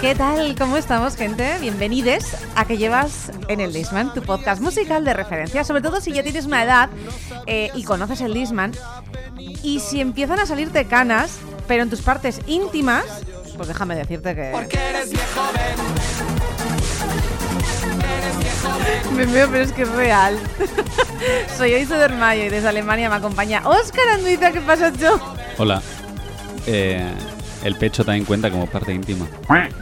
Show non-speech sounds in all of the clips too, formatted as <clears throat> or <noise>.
¿Qué tal? ¿Cómo estamos, gente? Bienvenidos a que llevas en el Disman, tu podcast musical de referencia, sobre todo si ya tienes una edad eh, y conoces el Disman. Y si empiezan a salirte canas, pero en tus partes íntimas, pues déjame decirte que... Porque eres viejo, ven. Me veo, pero es que es real. <laughs> Soy Oiso del Mayo y desde Alemania me acompaña Óscar Anduiza. ¿Qué pasa, Cho? Hola. Eh, el pecho también cuenta como parte íntima.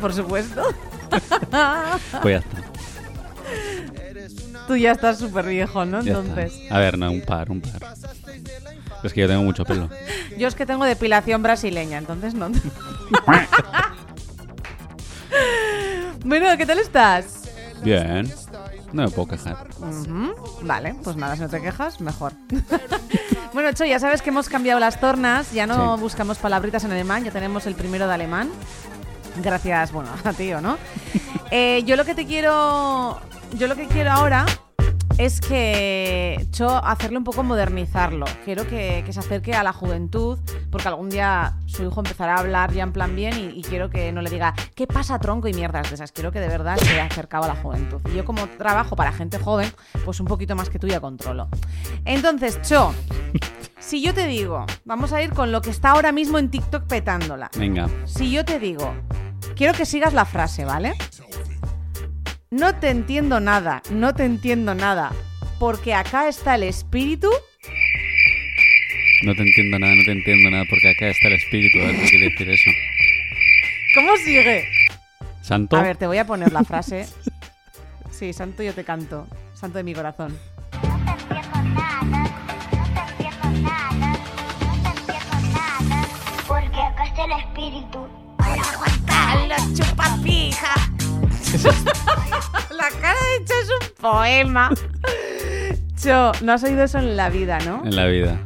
Por supuesto. <laughs> Pues ya está. Tú ya estás súper viejo, ¿no? ya Entonces... está. A ver, no, un par, un par. Es que yo tengo mucho pelo. Yo es que tengo depilación brasileña, entonces no. <laughs> bueno, ¿qué tal estás? Bien. No me puedo quejar. Vale, pues nada, si no te quejas, mejor. <laughs> bueno, Cho, ya sabes que hemos cambiado las tornas, ya no Sí. buscamos palabritas en alemán, ya tenemos el primero de alemán. Gracias, bueno, <laughs> a ti, ¿o no? <laughs> Eh, yo lo que te quiero. Yo lo que quiero ahora es que Cho hacerlo un poco modernizarlo. Quiero que, que se acerque a la juventud, porque algún día su hijo empezará a hablar ya en plan bien y, y quiero que no le diga ¿qué pasa tronco y mierdas de esas? Quiero que de verdad se acercaba a la juventud. Y yo como trabajo para gente joven, pues un poquito más que tú ya controlo. Entonces, Cho, si yo te digo, vamos a ir con lo que está ahora mismo en TikTok petándola. Venga. Si yo te digo, quiero que sigas la frase, ¿vale? No te entiendo nada, no te entiendo nada, porque acá está el espíritu. No te entiendo nada, no te entiendo nada, porque acá está el espíritu. A ver qué quiere decir eso. ¿Cómo sigue? ¿Santo? A ver, te voy a poner la frase. Sí, santo yo te canto, santo de mi corazón. Porque acá está el espíritu. <laughs> la chupapija! La cara de Cho es un poema. Cho, no has oído eso en la vida, ¿no? En la vida.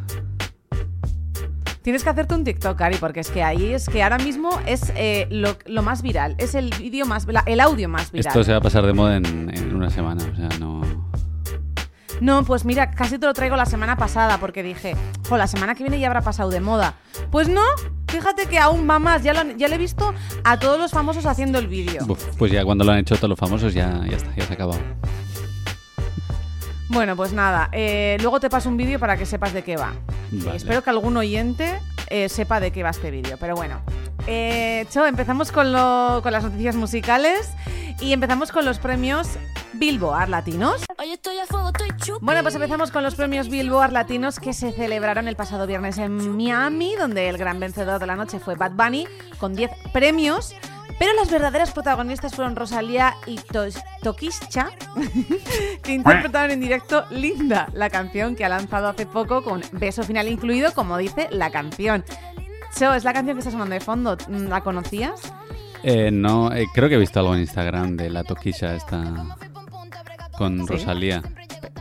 Tienes que hacerte un TikTok, Ari, porque es que ahí es que ahora mismo es eh, lo, lo más viral, es el vídeo más, el audio más viral. Esto se va a pasar de moda en, en una semana. O sea, no. No, pues mira, casi te lo traigo la semana pasada porque dije, jo, la semana que viene ya habrá pasado de moda. Pues no, fíjate que aún va más, ya lo, han- ya le he visto a todos los famosos haciendo el vídeo. Pues ya cuando lo han hecho todos los famosos, ya, ya está, ya se ha acabado. Bueno, pues nada, eh, luego te paso un vídeo para que sepas de qué va. Vale. espero que algún oyente eh, sepa de qué va este vídeo, pero bueno. Eh, Cho, empezamos con, lo- con las noticias musicales y empezamos con los premios Billboard Latinos. Hoy estoy a fuego, estoy chup. Bueno, pues empezamos con los premios Billboard Latinos que se celebraron el pasado viernes en Miami, donde el gran vencedor de la noche fue Bad Bunny, con 10 premios. Pero las verdaderas protagonistas fueron Rosalía y Tokischa, <laughs> que interpretaron en directo Linda, la canción que ha lanzado hace poco con beso final incluido, como dice la canción. Cho, es la canción que está sonando de fondo. ¿La conocías? Eh, no, eh, creo que he visto algo en Instagram de la toquilla esta con ¿Sí? Rosalía.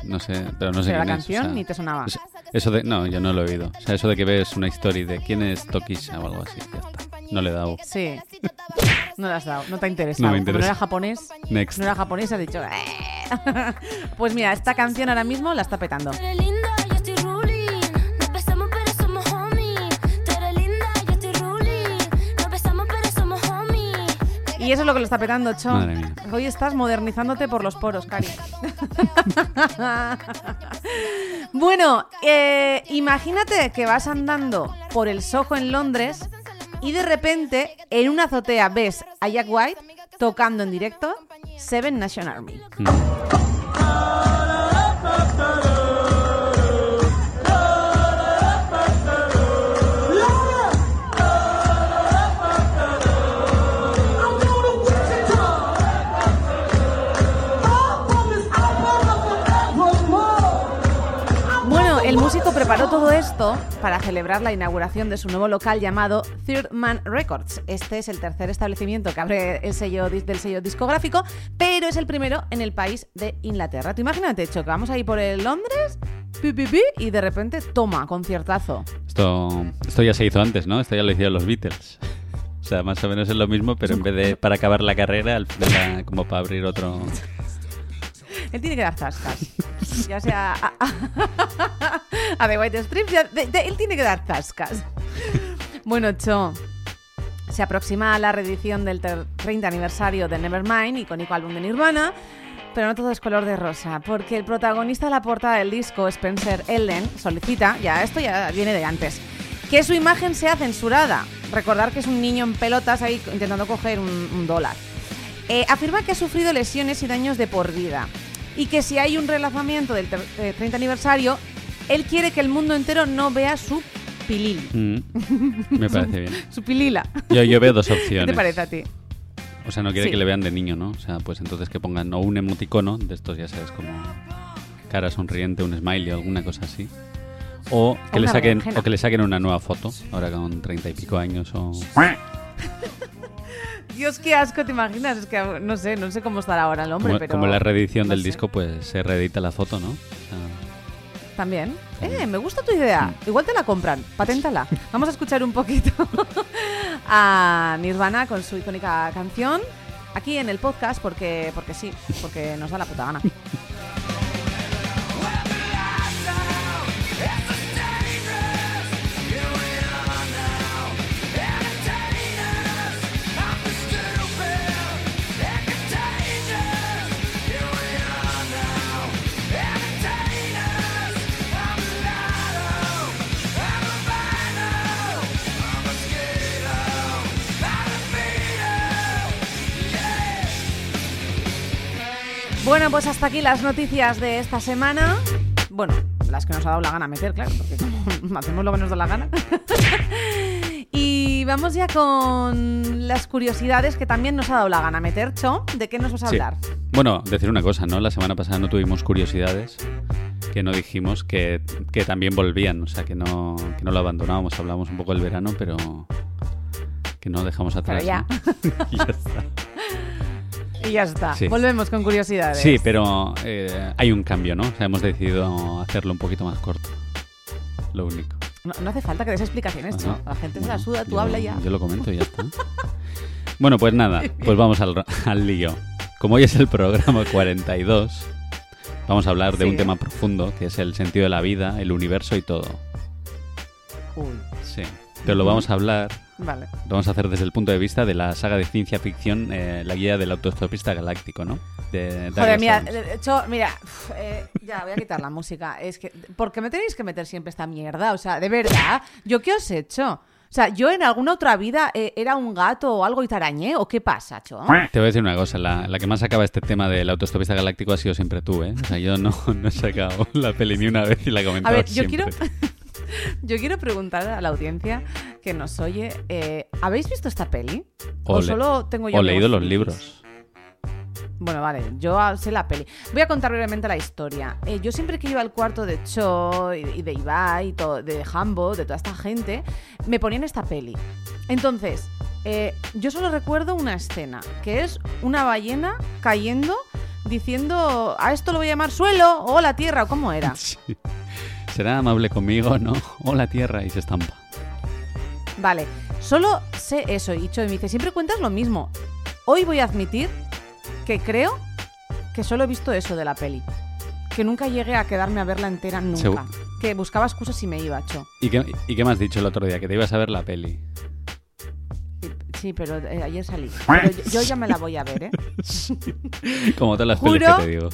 No sé, pero no sé Pero la quién es. o canción sea, ni te sonaba. es- Eso de, no, yo no lo he oído. O sea, eso de que ves una story de quién es Tokisha o algo así, ya está. No le he dado. Sí. No le has dado, no te ha interesado. No me Como interesa. no era japonés, Next. no era japonés, has dicho. "Eh". <laughs> Pues mira, esta canción ahora mismo la está petando. Tú eres linda, yo estoy ruling. Nos besamos, pero somos homies. Tú eres linda, yo estoy ruling. Nos besamos, pero somos homies. Y eso es lo que lo está petando, Cho. Madre mía. Hoy estás modernizándote por los poros, Cari. <laughs> bueno, eh, imagínate que vas andando por el Soho en Londres y de repente en una azotea ves a Jack White tocando en directo Seven Nation Army. Mm. Preparó todo esto para celebrar la inauguración de su nuevo local llamado Third Man Records. Este es el tercer establecimiento que abre el sello del sello discográfico, pero es el primero en el país de Inglaterra. Tú imagínate, Cho, que vamos ahí por el Londres pi, pi, pi, y de repente, toma, conciertazo. Esto, esto ya se hizo antes, ¿no? Esto ya lo hicieron los Beatles. O sea, más o menos es lo mismo, pero en vez de para acabar la carrera, al final era como para abrir otro... Él tiene que dar zascas. <laughs> Ya sea a, <laughs> The White de- él tiene que dar zascas. <laughs> Bueno, Cho, se aproxima la reedición del ter- 30 aniversario de Nevermind, icónico álbum de Nirvana, pero no todo es color de rosa, porque el protagonista de la portada del disco, Spencer Ellen, solicita, ya esto ya viene de antes, que su imagen sea censurada. Recordar que es un niño en pelotas ahí intentando coger un, un dólar. Eh, afirma que ha sufrido lesiones y daños de por vida y que si hay un relanzamiento del ter- eh, 30 aniversario, él quiere que el mundo entero no vea su pilil, Mm, me parece bien. <laughs> su pilila. Yo, yo veo dos <laughs> ¿Qué opciones. te parece a ti? O sea, no quiere Sí. que le vean de niño, ¿no? O sea, pues entonces que pongan o un emoticono, de estos ya sabes, como cara sonriente, un smiley o alguna cosa así. O que, le saquen, o que le saquen una nueva foto, ahora con treinta y pico años o... <laughs> Dios, qué asco, ¿te imaginas? Es que no sé, no sé cómo estará ahora el hombre, Como, pero... como la reedición no del sé. disco, pues se reedita la foto, ¿no? También. Eh, me gusta tu idea. Igual te la compran. Paténtala. <laughs> Vamos a escuchar un poquito <laughs> a Nirvana con su icónica canción aquí en el podcast porque, porque sí, porque nos da la puta gana. <laughs> pues hasta aquí las noticias de esta semana. Bueno, las que nos ha dado la gana meter, claro, porque como <laughs> hacemos lo que nos da la gana. <laughs> y vamos ya con las curiosidades que también nos ha dado la gana meter, Cho. ¿De qué nos vas a Sí. hablar? Bueno, decir una cosa, ¿no? La semana pasada no tuvimos curiosidades, que no dijimos que, que también volvían, o sea, que no, que no lo abandonábamos, hablamos un poco del verano, pero que no dejamos atrás. Pero ya. ¿no? Y <laughs> ya está. Y ya está. Sí. Volvemos con curiosidades. Sí, pero eh, hay un cambio, ¿no? O sea, hemos decidido hacerlo un poquito más corto. Lo único. No, no hace falta que des explicaciones. Ajá. La gente se la suda, tú yo- habla ya. Yo lo comento y ya está. <laughs> bueno, pues nada, pues vamos al, al lío. Como hoy es el programa 42, vamos a hablar de Sí. un tema profundo, que es el sentido de la vida, el universo y todo. Uy, Sí. Pero lo vamos a hablar, vale. lo vamos a hacer desde el punto de vista de la saga de ciencia ficción, eh, la guía del autostopista galáctico, ¿no? De Joder, Douglas mira, Adams. eh, Cho, mira, uf, eh, ya voy a quitar la música. Es que, ¿por qué me tenéis que meter siempre esta mierda? O sea, de verdad, ¿yo qué os he hecho? O sea, ¿yo en alguna otra vida eh, era un gato o algo y te arañé? ¿O qué pasa, Cho? Te voy a decir una cosa, la, la que más sacaba este tema del autostopista galáctico ha sido siempre tú, ¿eh? O sea, yo no, <laughs> no he sacado la peli ni una vez y la he A comentado ver, yo siempre. quiero, <laughs> yo quiero preguntar a la audiencia que nos oye, eh, ¿habéis visto esta peli? ¿O, solo tengo yo O leído los libros. Bueno, vale, yo ah, sé la peli. Voy a contar brevemente la historia. Eh, yo siempre que iba al cuarto de Cho y, y de Ibai, y todo, de Hambo, de toda esta gente, me ponían esta peli. Entonces, eh, yo solo recuerdo una escena, que es una ballena cayendo diciendo, a esto lo voy a llamar suelo o la tierra, o cómo era. <laughs> Sí. Será amable conmigo, ¿no? <laughs> O la tierra y se estampa. Vale, solo sé eso. Y Cho me dice, siempre cuentas lo mismo. Hoy voy a admitir que creo que solo he visto eso de la peli. Que nunca llegué a quedarme a verla entera nunca. Segu- Que buscaba excusas y me iba, Cho. ¿Y qué, ¿Y qué me has dicho el otro día? Que te ibas a ver la peli. Sí, pero eh, ayer salí. <laughs> Pero yo, yo ya me la voy a ver, ¿eh? <laughs> Como todas las Juro. pelis que te digo.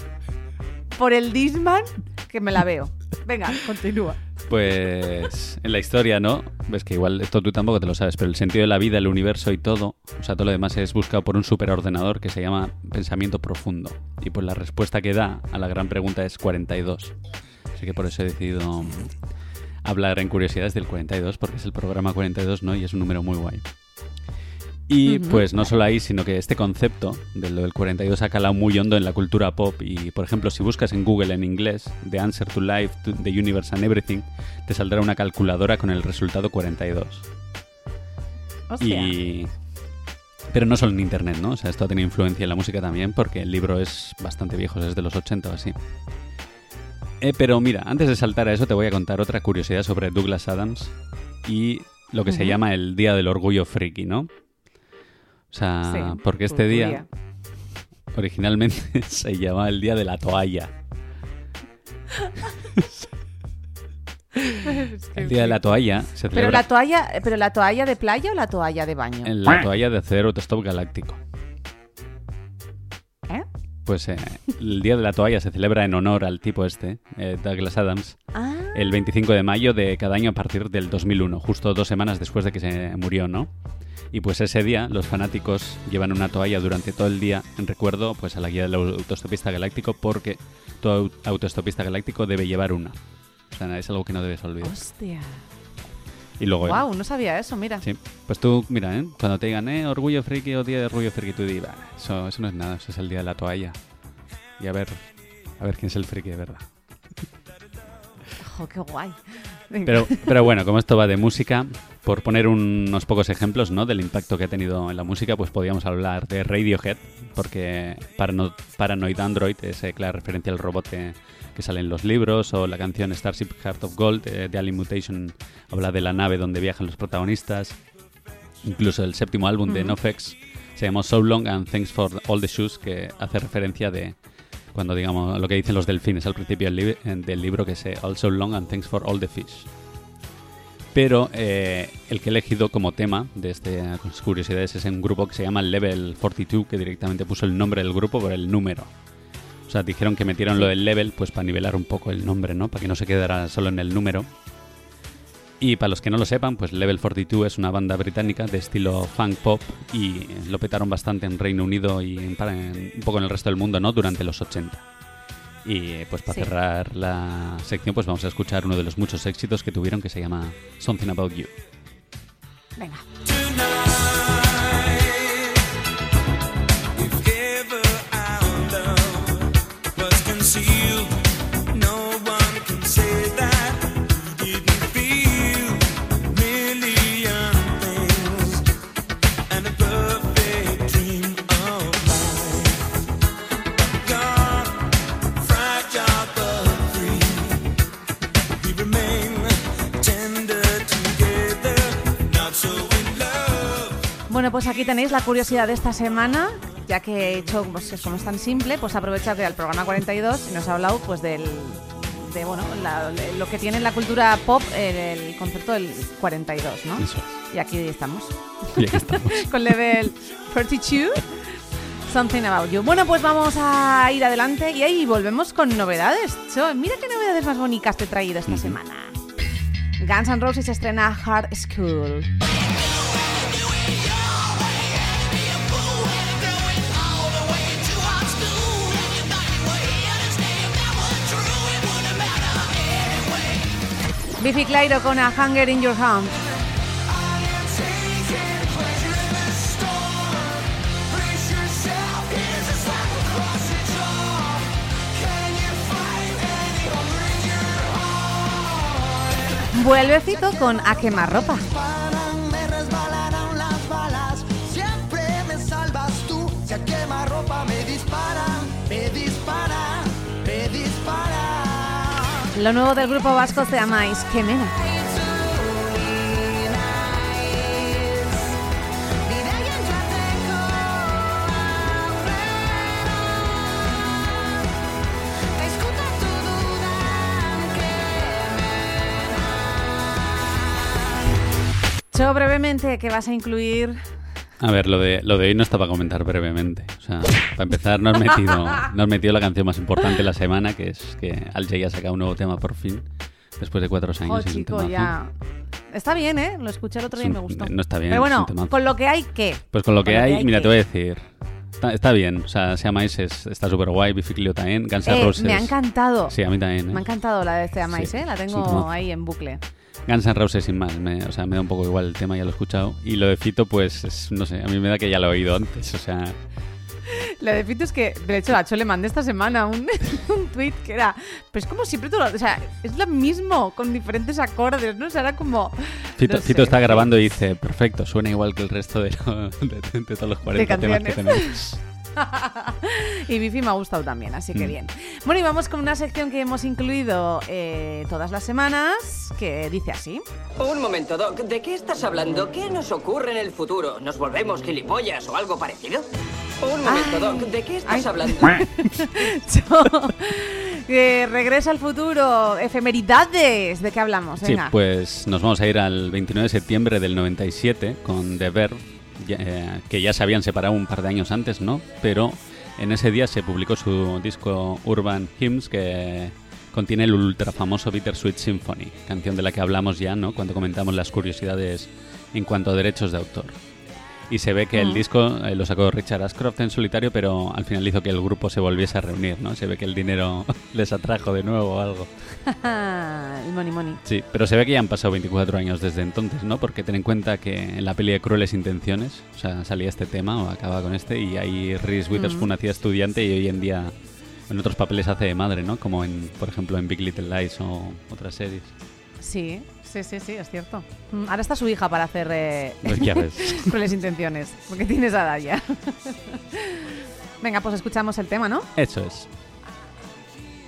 Por el Disman que me la veo. Venga, continúa. Pues en la historia, ¿no? Ves que igual esto tú tampoco te lo sabes, pero el sentido de la vida, el universo y todo, o sea, todo lo demás es buscado por un superordenador que se llama pensamiento profundo. Y pues la respuesta que da a la gran pregunta es 42. Así que por eso he decidido hablar en curiosidades del 42, porque es el programa 42, ¿no? Y es un número muy guay. Y pues no solo ahí, sino que este concepto de lo del 42 ha calado muy hondo en la cultura pop. Y por ejemplo, si buscas en Google en inglés The Answer to Life, to the Universe and Everything, te saldrá una calculadora con el resultado 42. Hostia. Y... Pero no solo en internet, ¿no? O sea, esto ha tenido influencia en la música también porque el libro es bastante viejo, es de los 80 o así. Eh, pero mira, antes de saltar a eso te voy a contar otra curiosidad sobre Douglas Adams y lo que se llama el Día del Orgullo Friki, ¿no? O sea, Sí, porque este día originalmente <laughs> se llamaba el Día de la Toalla. <laughs> El Día de la Toalla se Pero celebra la toalla, pero la toalla de playa o la toalla de baño? en la toalla de Cero Autostop Galáctico. ¿Eh? Pues eh, el Día de la Toalla se celebra en honor al tipo este, eh, Douglas Adams, Ah, el 25 de mayo de cada año a partir del 2001, justo dos semanas después de que se murió, ¿no? Y pues ese día los fanáticos llevan una toalla durante todo el día en recuerdo pues a la guía del autostopista galáctico porque todo au- autostopista galáctico debe llevar una. O sea, es algo que no debes olvidar. hostia. Y luego... Wow, no sabía eso, mira. Sí, pues tú, mira, ¿eh? cuando te digan, eh, orgullo friki o día de orgullo friki, tú di, "Bah, eso, eso no es nada, eso es el día de la toalla. Y a ver, a ver quién es el friki de verdad. Jo, qué guay. Pero, pero bueno, como esto va de música, por poner unos pocos ejemplos ¿no? del impacto que ha tenido en la música, pues podríamos hablar de Radiohead, porque Parano- Paranoid Android es eh, clara referencia al robot que, que sale en los libros, o la canción Starship Heart of Gold eh, de Alien Mutation habla de la nave donde viajan los protagonistas. Incluso el séptimo álbum de. NoFX se llamó So Long and Thanks for All the Shoes, que hace referencia de cuando digamos lo que dicen los delfines al principio del, li- del libro, que es eh, All So Long and Thanks for All the Fish. Pero eh, el que he elegido como tema de eh, curiosidades es un grupo que se llama Level 42, que directamente puso el nombre del grupo por el número. O sea, dijeron que metieron lo del level pues para nivelar un poco el nombre, ¿no? Para que no se quedara solo en el número. Y para los que no lo sepan, pues Level 42 es una banda británica de estilo funk pop y lo petaron bastante en Reino Unido y en, un poco en el resto del mundo, ¿no? Durante los 80. Y eh, pues para Sí. cerrar la sección, pues vamos a escuchar uno de los muchos éxitos que tuvieron que se llama Something About You. Venga. Bueno, pues aquí tenéis la curiosidad de esta semana, ya que he hecho, pues es como es tan simple, pues aprovecha que al programa 42 y nos ha hablado pues del de bueno, la- lo que tiene en la cultura pop el, el concepto del 42, ¿no? Eso Y aquí estamos. Y aquí estamos. <laughs> con level 32. Something about you. Bueno, pues vamos a ir adelante y ahí volvemos con novedades. Cho, mira qué novedades más bonitas te he traído esta semana. Guns N' Roses estrena Hard School. Biffy Clyro con A Hunger in Your Home. Vuelve Fito con A Quemar Ropa. Lo nuevo del grupo vasco. Escuta tu duda Cho, brevemente, que vas a incluir A ver, lo de, lo de hoy no está para comentar brevemente. O sea, para empezar, no has metido, <laughs> no has metido la canción más importante de la semana, que es que Al Jay ha sacado un nuevo tema por fin, después de cuatro años. Oh, es chico, ya. Está bien, ¿eh? Lo escuché el otro día y me gustó. no está bien, Pero bueno, con lo que hay, ¿qué? Pues con lo que Con lo que hay, mira, que- te voy a decir. Está, está bien, o sea, se llama Ice, es- está súper guay, Biffy Clyro también, Guns N' Eh, Roses. me ha encantado. Sí, a mí también. ¿eh? Me ha encantado la de Este Amáis, Sí, ¿eh? La tengo ahí en bucle. Guns N' Roses sin más, me, o sea, me da un poco igual el tema, ya lo he escuchado. Y lo de Fito, pues, es- no sé, a mí me da que ya lo he oído antes, o sea... Lo de Fito es que, de hecho, a Cho le mandé esta semana un, <laughs> un tweet que era, pues como siempre tú lo, o sea, es lo mismo, con diferentes acordes, ¿no? O sea, era como... Fito, no sé, Fito está grabando y dice, perfecto, suena igual que el resto de, lo- de- de todos los 40 temas que tenemos. <laughs> y Bifi me ha gustado también, así que Mm. bien. Bueno, y vamos con una sección que hemos incluido eh, todas las semanas, que dice así. Un momento, Doc. ¿De qué estás hablando? ¿Qué nos ocurre en el futuro? ¿Nos volvemos gilipollas o algo parecido? Un momento, Ay. Doc. ¿De qué estás Ay. hablando? <laughs> Que regresa al futuro, efemeridades, ¿de qué hablamos? Sí, pues nos vamos a ir al 29 de septiembre del 97 con The Verve, eh, que ya se habían separado un par de años antes, ¿no? Pero en ese día se publicó su disco Urban Hymns, que contiene el ultra famoso Bittersweet Symphony, canción de la que hablamos ya, ¿no? Cuando comentamos las curiosidades en cuanto a derechos de autor. Y se ve que el Mm. disco eh, lo sacó Richard Ashcroft en solitario, pero al final hizo que el grupo se volviese a reunir, ¿no? Se ve que el dinero <laughs> les atrajo de nuevo o algo. <laughs> el money money. Sí, pero se ve que ya han pasado 24 años desde entonces, ¿no? Porque ten en cuenta que en la peli de Crueles Intenciones, o sea, salía este tema o acaba con este, y ahí Reese Witherspoon Mm. hacía estudiante y hoy en día en otros papeles hace de madre, ¿no? Como en, por ejemplo, en Big Little Lies o otras series. Sí, sí, sí, sí, es cierto. Mm, Ahora está su hija para hacer eh, crueles <laughs> intenciones, porque tiene esa edad ya. <laughs> Venga, pues escuchamos el tema, ¿no? Eso es,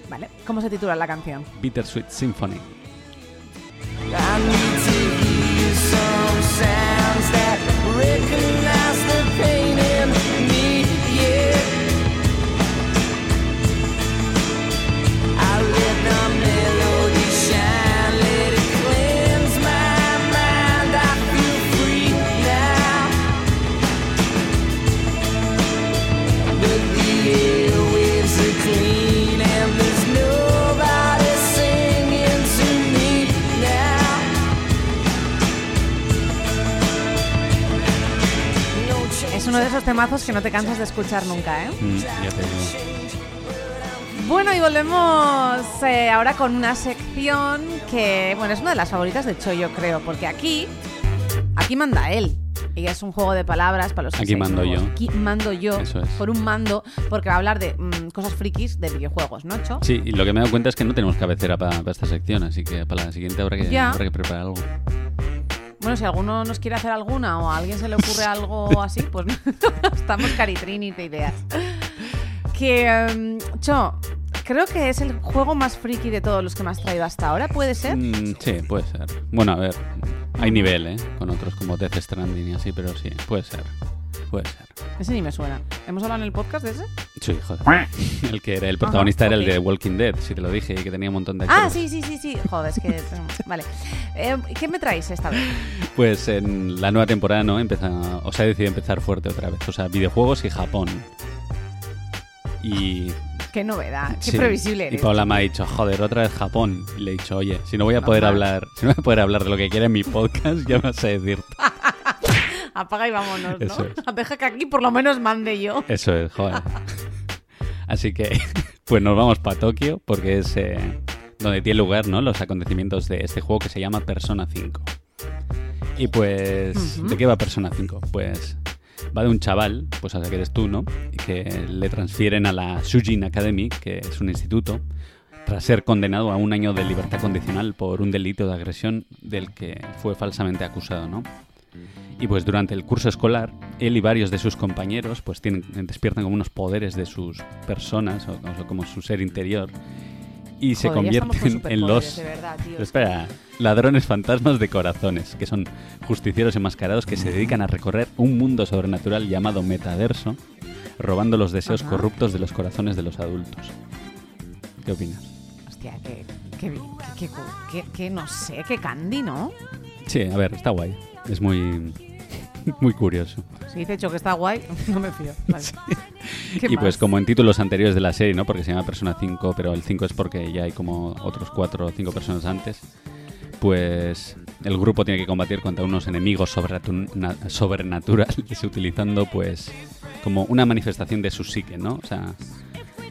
Vale. ¿Cómo se titula la canción? Bittersweet Symphony. I need to hear some sounds esos temazos que no te cansas de escuchar nunca, ¿eh? Mm, ya te digo. Bueno, y volvemos eh, ahora con una sección que, bueno, es una de las favoritas de Cho, yo creo, porque aquí, aquí manda él. Y es un juego de palabras para los que Aquí mando nuevos. yo. Aquí mando yo Eso es. por un mando, porque va a hablar de mm, cosas frikis de videojuegos, ¿no, Cho? Sí, y lo que me he dado cuenta es que no tenemos cabecera para esta sección, así que para la siguiente habrá que, Ya. habrá que preparar algo. Bueno, si alguno nos quiere hacer alguna o a alguien se le ocurre <laughs> algo así, pues <laughs> estamos caritrini de ideas. Que, em, Cho, creo que es el juego más friki de todos los que me has traído hasta ahora, ¿puede ser? Mm, sí, puede ser. Bueno, a ver, hay nivel, ¿eh? Con otros como Death Stranding y así, pero sí, puede ser. Puede ser. Ese ni me suena. ¿Hemos hablado en el podcast de ese? Sí, joder. <laughs> El que era el protagonista Ajá, era el de Walking Dead, si te lo dije, y que tenía un montón de Ah, actores. sí, sí, sí, sí. Joder, es que... vale. Eh, ¿Qué me traéis esta vez? <laughs> Pues en la nueva temporada, ¿no? Empieza, o sea, he decidido empezar fuerte otra vez. O sea, videojuegos y Japón. Y Qué novedad, qué Sí. previsible Y eres. Paula me ha dicho, joder, otra vez Japón. Y le he dicho, oye, si no voy a poder hablar, <laughs> si no voy a poder hablar de lo que quiera en mi podcast, ya vas a decir. Apaga y vámonos, ¿no? Eso es. <laughs> Deja que aquí por lo menos mande yo. Eso es, joder. <laughs> Así que, <laughs> pues nos vamos para Tokio, porque es eh, donde tiene lugar, ¿no? Los acontecimientos de este juego que se llama Persona 5. Y pues. ¿de qué va Persona 5? Pues va de un chaval, pues hasta que eres tú, ¿no? Que le transfieren a la Shujin Academy, que es un instituto, tras ser condenado a un año de libertad condicional por un delito de agresión del que fue falsamente acusado, ¿no? Y pues durante el curso escolar, él y varios de sus compañeros pues tienen, despiertan como unos poderes de sus personas o, o como su ser interior y se Joder, convierten en los de verdad, tío. espera ladrones fantasmas de corazones que son justicieros enmascarados que se dedican a recorrer un mundo sobrenatural llamado metaverso robando los deseos Ajá. corruptos de los corazones de los adultos ¿qué opinas? Hostia, qué, qué, qué- qué- no sé, qué candy, ¿no? Sí, a ver, está guay es muy muy curioso Si dice hecho que está guay, <laughs> no me fío. Vale. ¿Qué Y pues más? como en títulos anteriores de la serie, ¿no? Porque se llama Persona 5, pero el 5 es porque ya hay como otros 4 o 5 personas antes. Pues el grupo tiene que combatir contra unos enemigos sobrenatu- na- sobrenaturales <laughs> utilizando pues como una manifestación de su psique, ¿no? O sea,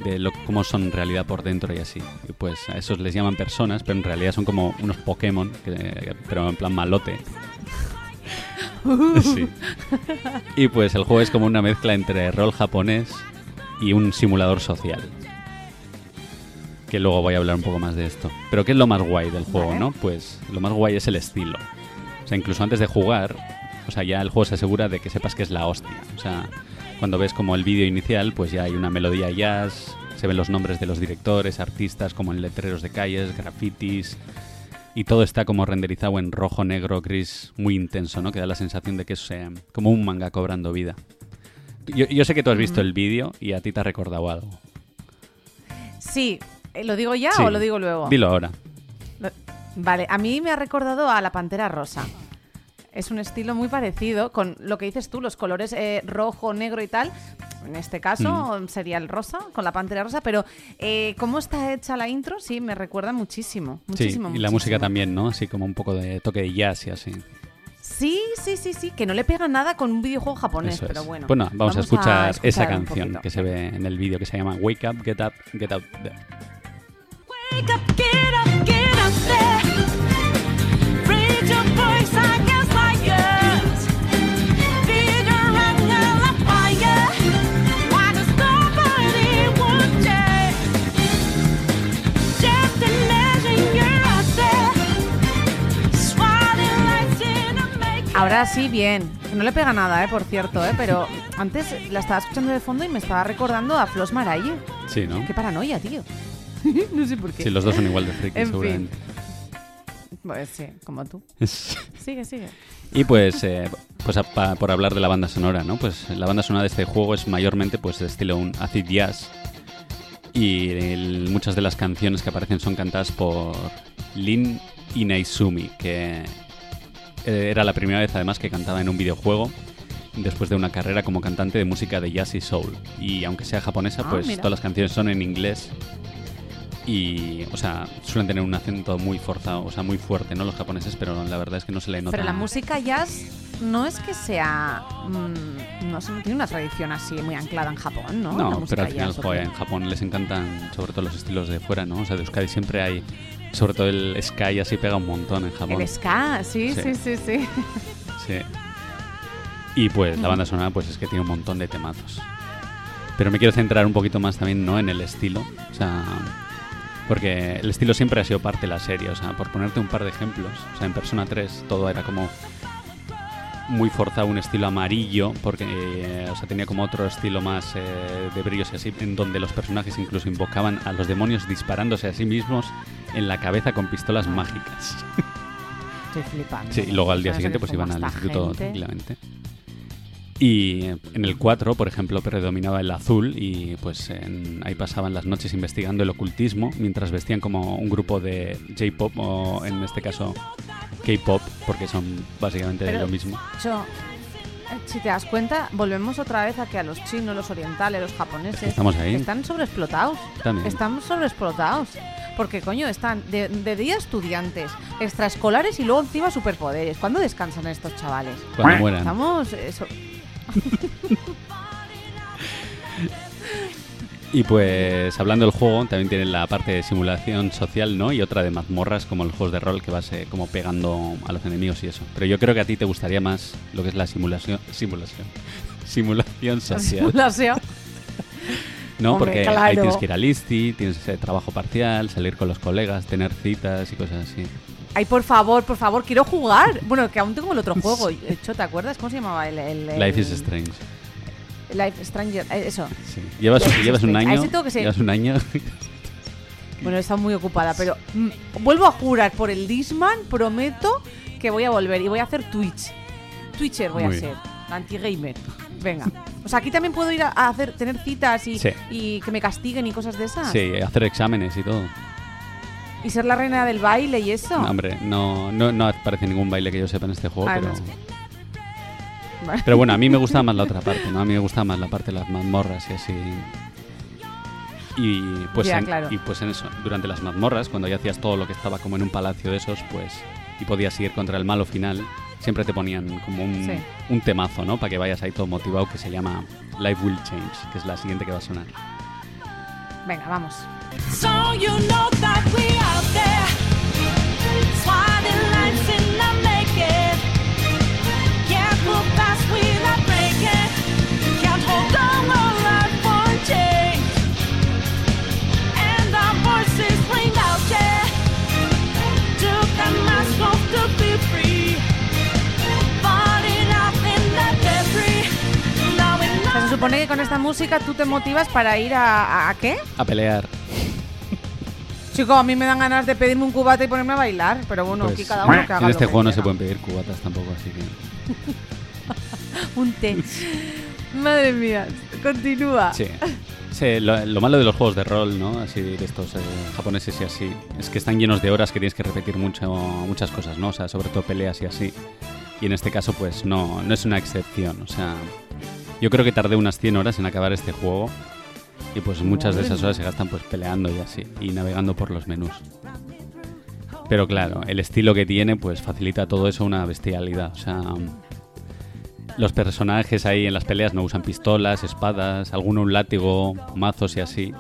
de lo, cómo son en realidad por dentro y así. Y pues a esos les llaman personas, pero en realidad son como unos Pokémon, que- pero en plan malote. <laughs> Sí. Y pues el juego es como una mezcla entre rol japonés y un simulador social. Que luego voy a hablar un poco más de esto. Pero ¿qué es lo más guay del juego, Vale. no? Pues lo más guay es el estilo. O sea, incluso antes de jugar, o sea, ya el juego se asegura de que sepas que es la hostia. O sea, cuando ves como el vídeo inicial, pues ya hay una melodía jazz, se ven los nombres de los directores, artistas, como en letreros de calles, grafitis, y todo está como renderizado en rojo, negro, gris, muy intenso, ¿no? Que da la sensación de que es eh, como un manga cobrando vida. Yo, yo sé que tú has visto el vídeo y a ti te ha recordado algo. Sí, eh, ¿lo digo ya Sí. o lo digo luego? Dilo ahora. Lo- Vale, a mí me ha recordado a la Pantera Rosa. Es un estilo muy parecido con lo que dices tú, los colores eh, rojo, negro y tal. En este caso sería el rosa, con la Pantera Rosa, pero eh, cómo está hecha la intro, sí, me recuerda muchísimo. Muchísimo, sí, y la música también, ¿no? Así como un poco de toque de jazz y así. Sí, sí, sí, sí, que no le pega nada con un videojuego japonés, Eso pero es. bueno. vamos, a escuchar, esa canción que se ve en el vídeo que se llama Wake Up, Get Up, Get Out There. Wake up, get up, get up there. Raise your voice against liars. Figure Ahora sí, bien. No le pega nada, eh, por cierto, eh, pero antes la estaba escuchando de fondo y me estaba recordando a Flos Maralle. Sí, ¿no? Qué paranoia, tío. <laughs> no sé por qué. Sí, los dos son igual de friki, En fin. seguramente. Pues sí, como tú. <laughs> Sigue, sigue. Y pues, eh, pues a- pa- por hablar de la banda sonora, ¿no? Pues la banda sonora de este juego es mayormente pues de estilo un acid jazz y el- muchas de las canciones que aparecen son cantadas por Lin Inaizumi, que era la primera vez además que cantaba en un videojuego después de una carrera como cantante de música de jazz y soul. Y aunque sea japonesa, Ah, pues mira. todas las canciones son en inglés y, o sea, suelen tener un acento muy forzado, o sea, muy fuerte, ¿no? Los japoneses, pero la verdad es que no se le nota. Pero la música jazz no es que sea. mm, no sé, no tiene una tradición así muy anclada en Japón, ¿no? No, pero al final, en Japón les encantan sobre todo los estilos de fuera, ¿no? O sea, de Euskadi siempre hay, sobre todo el Sky así pega un montón en Japón. El ska, sí, Sí. sí, sí, sí. Sí. Y pues la banda sonora pues es que tiene un montón de temazos. Pero me quiero centrar un poquito más también, ¿no? En el estilo. O sea, porque el estilo siempre ha sido parte de la serie. O sea, por ponerte un par de ejemplos. O sea, en Persona 3 todo era como muy forzado, un estilo amarillo, porque eh, o sea, tenía como otro estilo más eh, de brillos y así, en donde los personajes incluso invocaban a los demonios disparándose a sí mismos en la cabeza con pistolas mágicas. Estoy flipando. Sí, y luego al día ¿Sabes siguiente pues iban al instituto gente? tranquilamente. Y eh, en el 4, por ejemplo, predominaba el azul y pues en- ahí pasaban las noches investigando el ocultismo mientras vestían como un grupo de J-pop o en este caso K-pop porque son básicamente Pero- lo mismo. Cho, eh, si te das cuenta, volvemos otra vez a que a los chinos, los orientales, los japoneses. Estamos ahí. Están sobreexplotados. También. Están sobreexplotados. Porque, coño, están de, de día estudiantes, extraescolares y luego encima superpoderes. ¿Cuándo descansan estos chavales? Cuando mueran. Estamos. eso- <laughs> Y pues hablando del juego, también tiene la parte de simulación social, ¿no? Y otra de mazmorras como los juegos de rol que vas eh, como pegando a los enemigos y eso. Pero yo creo que a ti te gustaría más lo que es la simulación simulación <laughs> simulación social. Simulación. <laughs> No, Hombre, porque ahí tienes que ir al ISTI, tienes ese trabajo parcial, salir con los colegas, tener citas y cosas así. Ay, por favor, por favor, quiero jugar. Bueno, que aún tengo el otro juego. <laughs> Hecho, ¿te acuerdas? ¿Cómo se llamaba el. el- el- Life is Strange. Life Stranger. eh, Eso. Sí. Llevas, Life llevas un año. ese tengo que ser- Llevas un año. <laughs> Bueno, estado muy ocupada, pero mm, vuelvo a jurar por el Disman, prometo que voy a volver y voy a hacer Twitch. Twitcher voy Muy a ser, anti-gamer. Venga. O sea, aquí también puedo ir a, hacer, tener citas y, Sí. y que me castiguen y cosas de esas. sí, hacer exámenes y todo. Y ser la reina del baile y eso. No, hombre, no, no, no aparece ningún baile que yo sepa en este juego, Ah, pero. no, Vale. Pero bueno, a mí me gustaba más la otra parte, ¿no? A mí me gustaba más la parte de las mazmorras y así. Y pues, Ya, en, claro. y pues en eso, durante las mazmorras, cuando ya hacías todo lo que estaba como en un palacio de esos, pues, y podías ir contra el malo final, siempre te ponían como un, Sí. un temazo, ¿no? Para que vayas ahí todo motivado, que se llama Life Will Change, que es la siguiente que va a sonar. Venga, vamos. So you know supone que con esta música tú te motivas para ir a, a, ¿a qué? A pelear. Chico, a mí me dan ganas de pedirme un cubata y ponerme a bailar, pero bueno, Pues, aquí cada uno que haga en este lo que juego no se pueden pedir cubatas tampoco, así que. <laughs> Un té. Madre mía, continúa. Sí. Sí, lo, lo malo de los juegos de rol, ¿no? Así de estos eh, japoneses y así, es que están llenos de horas que tienes que repetir mucho, muchas cosas, ¿no? O sea, sobre todo peleas y así. Y en este caso, pues no, no es una excepción. O sea, yo creo que tardé unas 100 horas en acabar este juego. Y pues muchas de esas horas se gastan pues peleando y así, y navegando por los menús. Pero claro, el estilo que tiene pues facilita todo eso una bestialidad. O sea, los personajes ahí en las peleas no usan pistolas, espadas, alguno un látigo, mazos y así.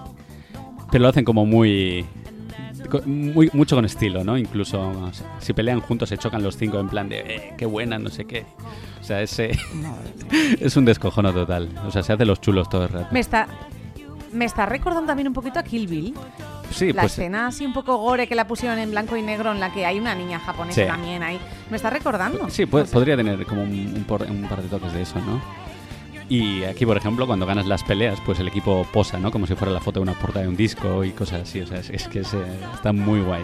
Pero lo hacen como muy, muy mucho con estilo, ¿no? Incluso si pelean juntos se chocan los cinco en plan de eh, qué buena, no sé qué. O sea, ese <laughs> es un descojono total. O sea, se hace los chulos todo el rato. Me está, me está recordando también un poquito a Kill Bill. Sí, la pues escena así un poco gore que la pusieron en blanco y negro en la que hay una niña japonesa Sí. también ahí. Me está recordando. Sí, pu- podría tener como un, un por- un par de toques de eso, ¿no? Y aquí, por ejemplo, cuando ganas las peleas, pues el equipo posa, ¿no? Como si fuera la foto de una portada de un disco y cosas así. O sea, es, es que es, eh, está muy guay.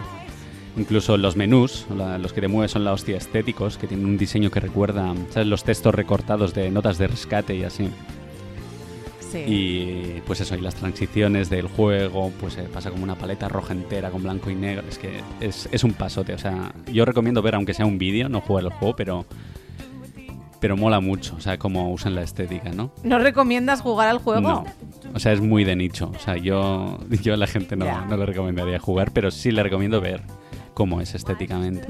Incluso los menús, la- los que te mueves son la hostia estéticos, que tienen un diseño que recuerda, ¿sabes? Los textos recortados de notas de rescate y así. Sí. Y pues eso, y las transiciones del juego, pues eh, pasa como una paleta roja entera con blanco y negro. Es que es, es un pasote. O sea, yo recomiendo ver, aunque sea un vídeo, no jugar el juego, pero. Pero mola mucho, o sea, cómo usan la estética, ¿no? ¿No recomiendas jugar al juego? No. O sea, es muy de nicho. O sea, yo, yo a la gente no, no le recomendaría jugar, pero sí le recomiendo ver cómo es estéticamente.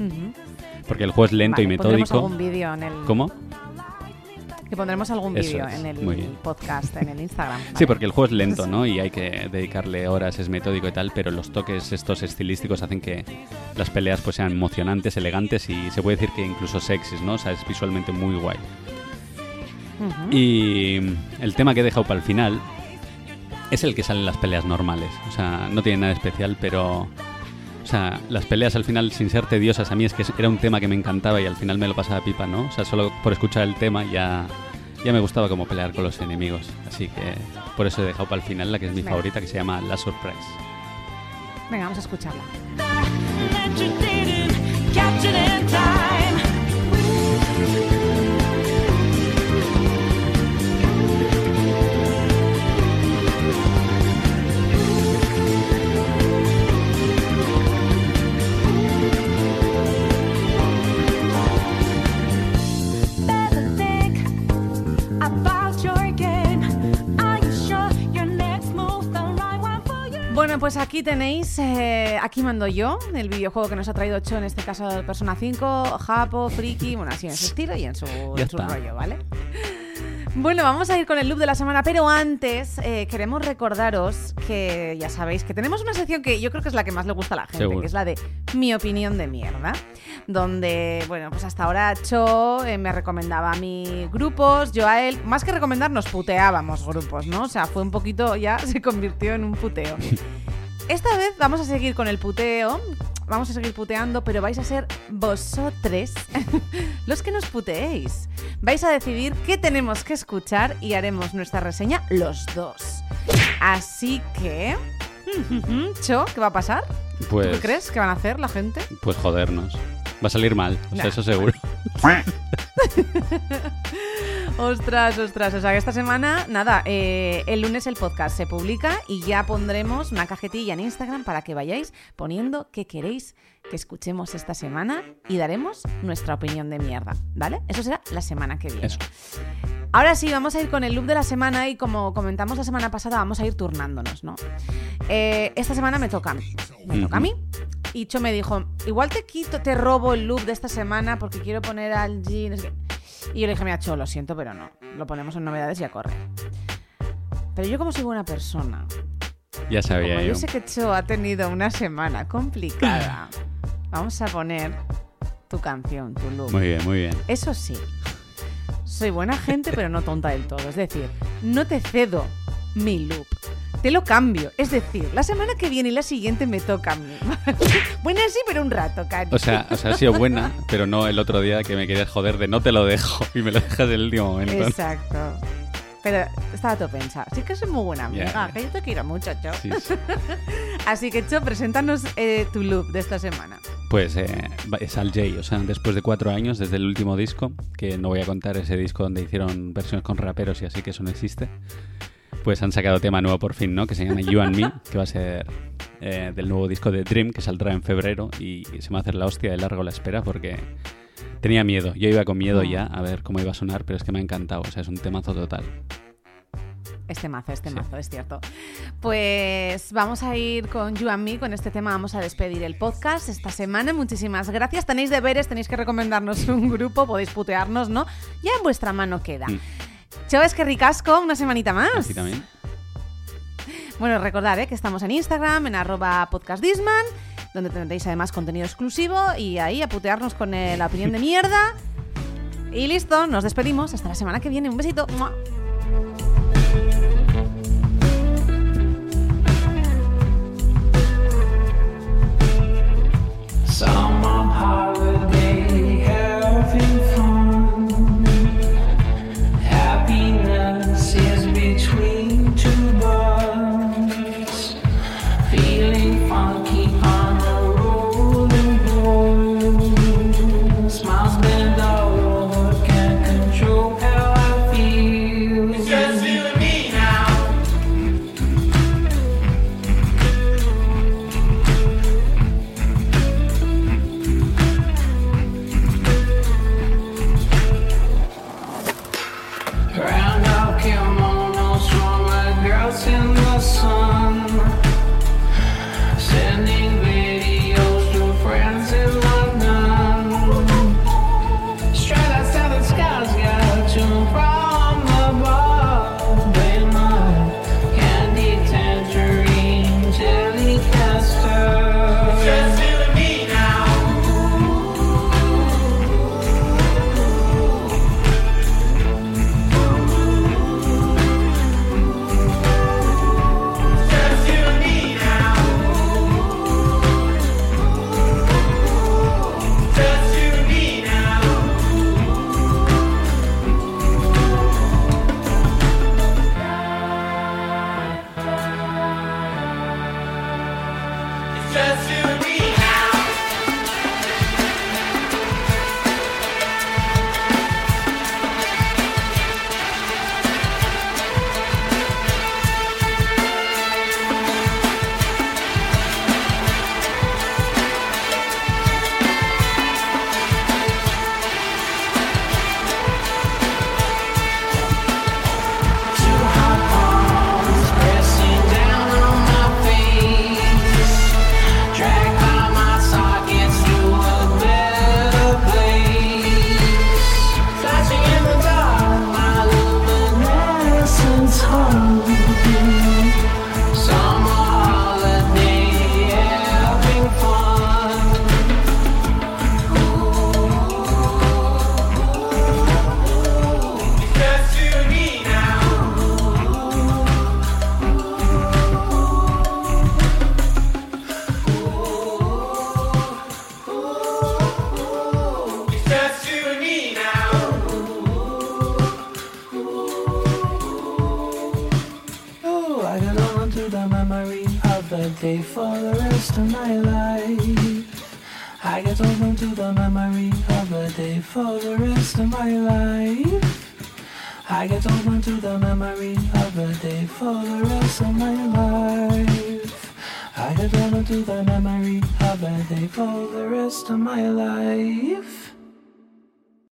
Porque el juego es lento y Vale, metódico. algún vídeo en el... ¿Cómo? Que pondremos algún vídeo en el podcast, en el Instagram. Sí, porque el juego es lento, ¿no? Y hay que dedicarle horas, es metódico y tal, pero los toques estos estilísticos hacen que las peleas pues sean emocionantes, elegantes y se puede decir que incluso sexys, ¿no? O sea, es visualmente muy guay. Y el tema que he dejado para el final es el que sale en las peleas normales. O sea, no tiene nada especial, pero... O sea, las peleas al final, sin ser tediosas, a mí es que era un tema que me encantaba y al final me lo pasaba pipa, ¿no? O sea, solo por escuchar el tema ya, ya me gustaba como pelear con los enemigos. Así que por eso he dejado para el final la que es mi Venga. favorita, que se llama La Surprise. Venga, vamos a escucharla. Pues aquí tenéis, eh, aquí mando yo, el videojuego que nos ha traído Cho, en este caso Persona 5, Japo, Friki, bueno, así en su estilo y en su, en su rollo, ¿vale? Bueno, vamos a ir con el loop de la semana, pero antes eh, queremos recordaros que ya sabéis que tenemos una sección que yo creo que es la que más le gusta a la gente, Seguro. que es la de mi opinión de mierda, donde, bueno, pues hasta ahora Cho eh, me recomendaba a mí grupos, yo a él, más que recomendarnos, puteábamos grupos, ¿no? O sea, fue un poquito, ya <laughs> se convirtió en un puteo. Esta vez vamos a seguir con el puteo, vamos a seguir puteando, pero vais a ser vosotros <laughs> los que nos puteéis. Vais a decidir qué tenemos que escuchar y haremos nuestra reseña los dos. Así que... <laughs> Cho, ¿qué va a pasar? ¿Tú Pues, qué crees que van a hacer la gente? pues jodernos. Va a salir mal, o sea, Nah, eso seguro. <laughs> Ostras, ostras. O sea que esta semana, nada, eh, el lunes el podcast se publica y ya pondremos una cajetilla en Instagram para que vayáis poniendo qué queréis que escuchemos esta semana y daremos nuestra opinión de mierda, ¿vale? Eso será la semana que viene. Eso. Ahora sí, vamos a ir con el loop de la semana y como comentamos la semana pasada, vamos a ir turnándonos, ¿no? Eh, esta semana me toca a mí. Me toca a mí. Y Cho me dijo, igual te quito, te robo el loop de esta semana porque quiero poner al G. no sé qué". Y yo le dije, mira, Cho, lo siento, pero no. Lo ponemos en novedades y a correr. Pero yo como soy buena persona Ya sabía Como yo. yo sé que Cho ha tenido una semana complicada, <clears throat> vamos a poner tu canción, tu look. Muy bien, muy bien. Eso sí, soy buena gente, pero no tonta del todo. Es decir, no te cedo mi loop. Te lo cambio. Es decir, la semana que viene y la siguiente me toca a mí. <laughs> buena sí, pero un rato, cari. O sea, o sea, ha sido buena, pero no el otro día que me querías joder de no te lo dejo y me lo dejas en el último momento. Exacto. Pero estaba todo pensado. Sí que soy muy buena amiga, ya. que yo te quiero mucho, Cho. Sí, sí. <laughs> Así que, Cho, preséntanos eh, tu loop de esta semana. Pues eh, es Al Jay, o sea, después de cuatro años desde el último disco, que no voy a contar ese disco donde hicieron versiones con raperos y así, que eso no existe, pues han sacado tema nuevo por fin, ¿no? Que se llama You and Me, que va a ser eh, del nuevo disco de Dream, que saldrá en febrero y se me va a hacer la hostia de largo la espera porque tenía miedo. Yo iba con miedo ya a ver cómo iba a sonar, pero es que me ha encantado, o sea, es un temazo total. Este mazo, este Sí. mazo, es cierto. Pues vamos a ir con You and Me, con este tema vamos a despedir el podcast esta semana. Muchísimas gracias. Tenéis deberes, tenéis que recomendarnos <laughs> un grupo, podéis putearnos, ¿no? Ya en vuestra mano queda. Mm. Chao, es que ricasco, una semanita más. Así también. Bueno, recordad ¿eh? que estamos en Instagram, en arroba podcastdisman, donde tendréis además contenido exclusivo y ahí a putearnos con eh, la opinión de mierda. Y listo, nos despedimos. Hasta la semana que viene. Un besito. ¡Mua!